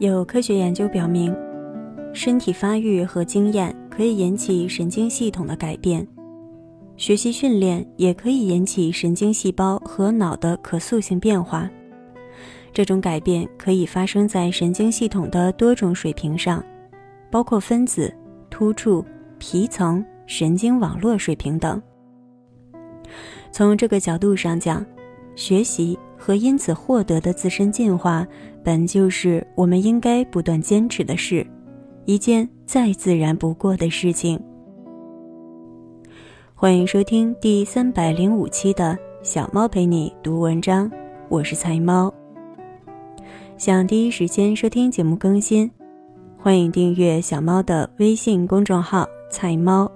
有科学研究表明，身体发育和经验可以引起神经系统的改变，学习训练也可以引起神经细胞和脑的可塑性变化。这种改变可以发生在神经系统的多种水平上，包括分子、突触、皮层、神经网络水平等。从这个角度上讲，学习和因此获得的自身进化。本就是我们应该不断坚持的事，一件再自然不过的事情。欢迎收听第三百零五期的《小猫陪你读文章》，我是菜猫。想第一时间收听节目更新，欢迎订阅小猫的微信公众号“菜猫”，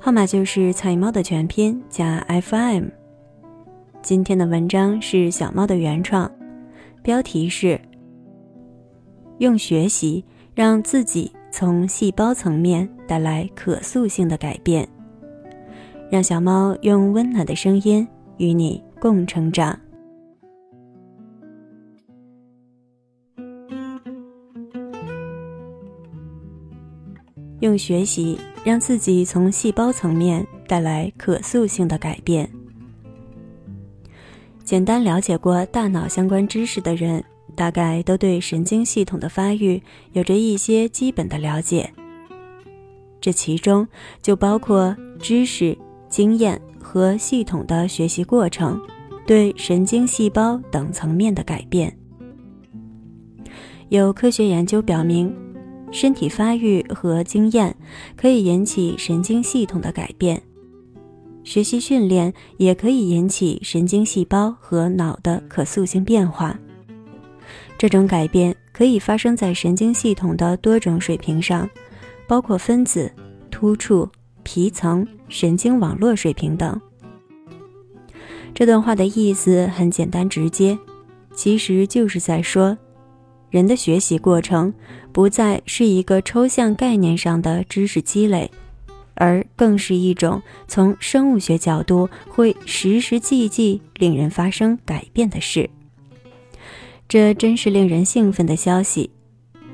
号码就是“菜猫”的全拼加 FM。今天的文章是小猫的原创。标题是：用学习让自己从细胞层面带来可塑性的改变。让小猫用温暖的声音与你共成长。用学习让自己从细胞层面带来可塑性的改变。简单了解过大脑相关知识的人，大概都对神经系统的发育有着一些基本的了解。这其中就包括知识、经验和系统的学习过程对神经细胞等层面的改变。有科学研究表明，身体发育和经验可以引起神经系统的改变。学习训练也可以引起神经细胞和脑的可塑性变化。这种改变可以发生在神经系统的多种水平上，包括分子、突触、皮层、神经网络水平等。这段话的意思很简单直接，其实就是在说，人的学习过程不再是一个抽象概念上的知识积累。而更是一种从生物学角度会时时际际令人发生改变的事。这真是令人兴奋的消息，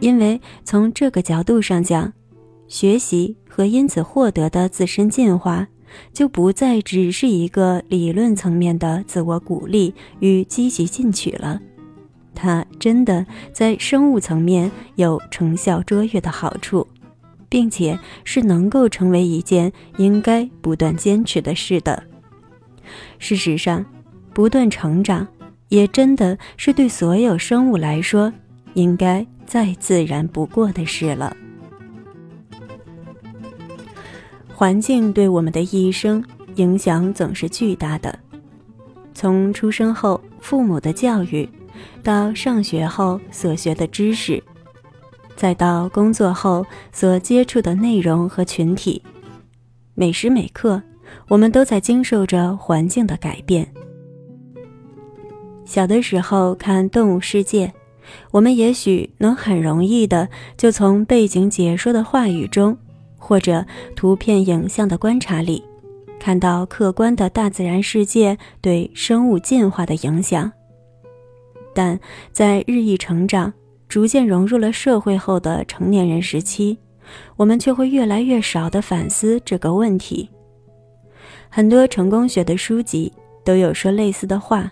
因为从这个角度上讲，学习和因此获得的自身进化，就不再只是一个理论层面的自我鼓励与积极进取了，它真的在生物层面有成效卓越的好处。并且是能够成为一件应该不断坚持的事的。事实上，不断成长也真的是对所有生物来说应该再自然不过的事了。环境对我们的一生影响总是巨大的，从出生后父母的教育，到上学后所学的知识。再到工作后所接触的内容和群体，每时每刻，我们都在经受着环境的改变。小的时候看《动物世界》，我们也许能很容易的就从背景解说的话语中，或者图片影像的观察里，看到客观的大自然世界对生物进化的影响。但在日益成长。逐渐融入了社会后的成年人时期，我们却会越来越少的反思这个问题。很多成功学的书籍都有说类似的话，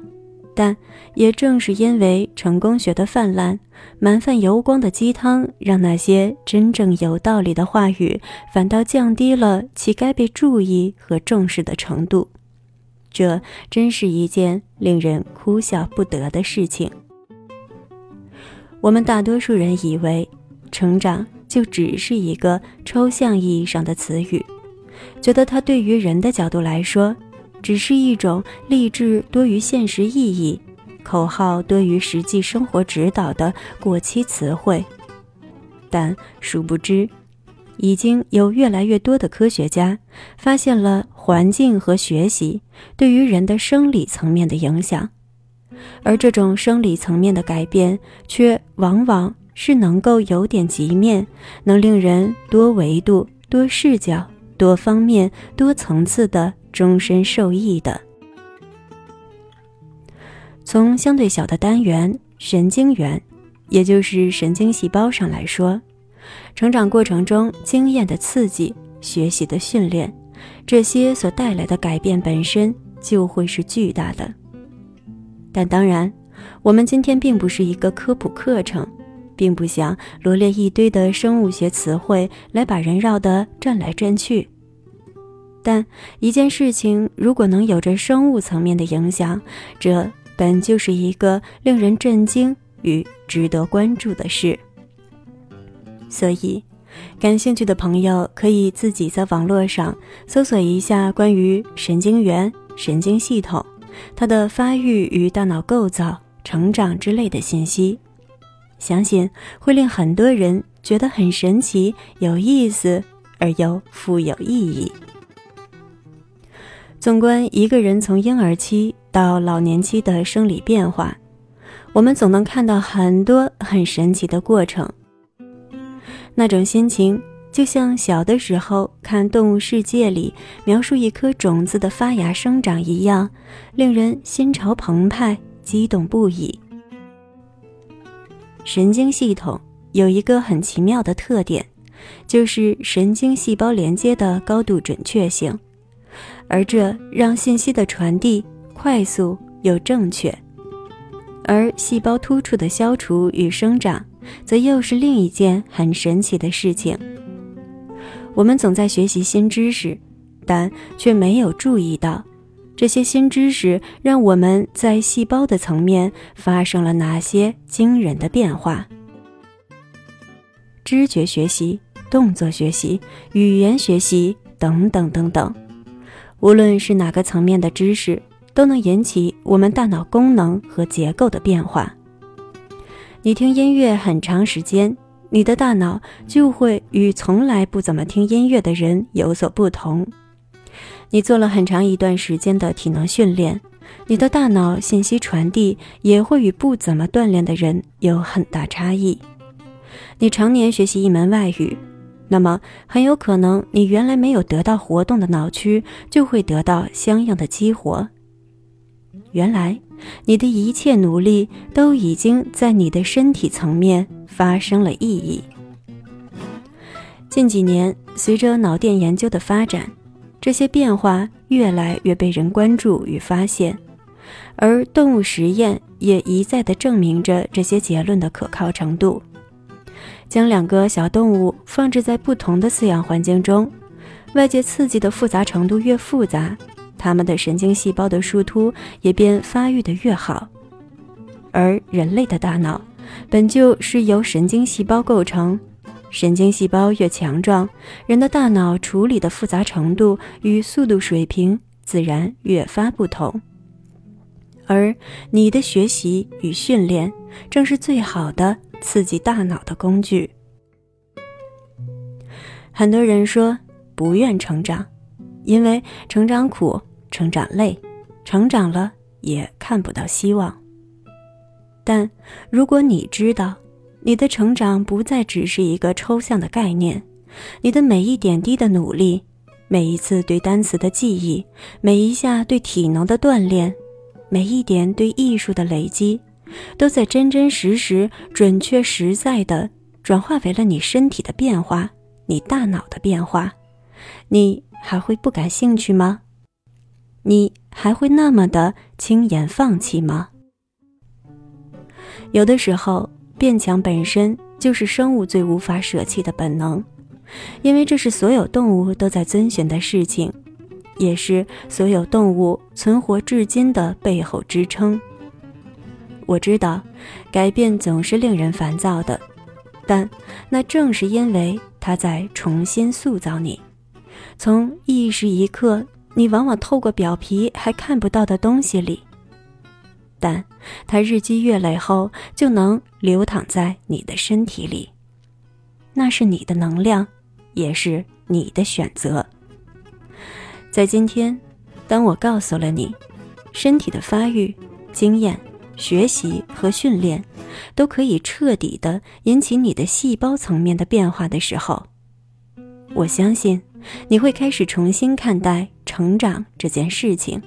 但也正是因为成功学的泛滥，满泛油光的鸡汤，让那些真正有道理的话语反倒降低了其该被注意和重视的程度。这真是一件令人哭笑不得的事情。我们大多数人以为，成长就只是一个抽象意义上的词语，觉得它对于人的角度来说，只是一种励志多于现实意义、口号多于实际生活指导的过期词汇。但殊不知，已经有越来越多的科学家发现了环境和学习对于人的生理层面的影响。而这种生理层面的改变，却往往是能够有点极面，能令人多维度、多视角、多方面、多层次的终身受益的。从相对小的单元——神经元，也就是神经细胞上来说，成长过程中经验的刺激、学习的训练，这些所带来的改变本身就会是巨大的。但当然，我们今天并不是一个科普课程，并不想罗列一堆的生物学词汇来把人绕得转来转去。但一件事情如果能有着生物层面的影响，这本就是一个令人震惊。与值得关注的事，所以感兴趣的朋友可以自己在网络上搜索一下关于神经元、神经系统、它的发育与大脑构造、成长之类的信息，相信会令很多人觉得很神奇、有意思而又富有意义。纵观一个人从婴儿期到老年期的生理变化。我们总能看到很多很神奇的过程，那种心情就像小的时候看《动物世界》里描述一颗种子的发芽生长一样，令人心潮澎湃、激动不已。神经系统有一个很奇妙的特点，就是神经细胞连接的高度准确性，而这让信息的传递快速又正确。而细胞突触的消除与生长，则又是另一件很神奇的事情。我们总在学习新知识，但却没有注意到，这些新知识让我们在细胞的层面发生了哪些惊人的变化。知觉学习、动作学习、语言学习等等等等，无论是哪个层面的知识。都能引起我们大脑功能和结构的变化。你听音乐很长时间，你的大脑就会与从来不怎么听音乐的人有所不同。你做了很长一段时间的体能训练，你的大脑信息传递也会与不怎么锻炼的人有很大差异。你常年学习一门外语，那么很有可能你原来没有得到活动的脑区就会得到相应的激活。原来，你的一切努力都已经在你的身体层面发生了意义。近几年，随着脑电研究的发展，这些变化越来越被人关注与发现，而动物实验也一再地证明着这些结论的可靠程度。将两个小动物放置在不同的饲养环境中，外界刺激的复杂程度越复杂。他们的神经细胞的树突也便发育的越好，而人类的大脑本就是由神经细胞构成，神经细胞越强壮，人的大脑处理的复杂程度与速度水平自然越发不同。而你的学习与训练正是最好的刺激大脑的工具。很多人说不愿成长，因为成长苦。成长累，成长了也看不到希望。但如果你知道，你的成长不再只是一个抽象的概念，你的每一点滴的努力，每一次对单词的记忆，每一下对体能的锻炼，每一点对艺术的累积，都在真真实实、准确实在的转化为了你身体的变化，你大脑的变化，你还会不感兴趣吗？你还会那么的轻言放弃吗？有的时候，变强本身就是生物最无法舍弃的本能，因为这是所有动物都在遵循的事情，也是所有动物存活至今的背后支撑。我知道，改变总是令人烦躁的，但那正是因为它在重新塑造你，从一时一刻。你往往透过表皮还看不到的东西里，但它日积月累后就能流淌在你的身体里。那是你的能量，也是你的选择。在今天，当我告诉了你，身体的发育、经验、学习和训练，都可以彻底的引起你的细胞层面的变化的时候，我相信。你会开始重新看待成长这件事情，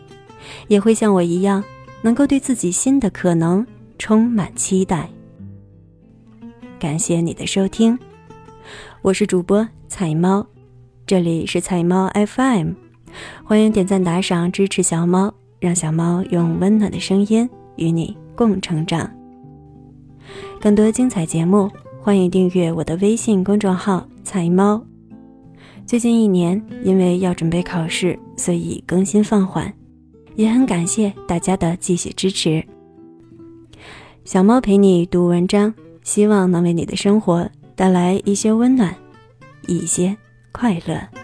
也会像我一样，能够对自己新的可能充满期待。感谢你的收听，我是主播彩猫，这里是彩猫 FM，欢迎点赞打赏支持小猫，让小猫用温暖的声音与你共成长。更多精彩节目，欢迎订阅我的微信公众号“彩猫”。最近一年，因为要准备考试，所以更新放缓，也很感谢大家的继续支持。小猫陪你读文章，希望能为你的生活带来一些温暖，一些快乐。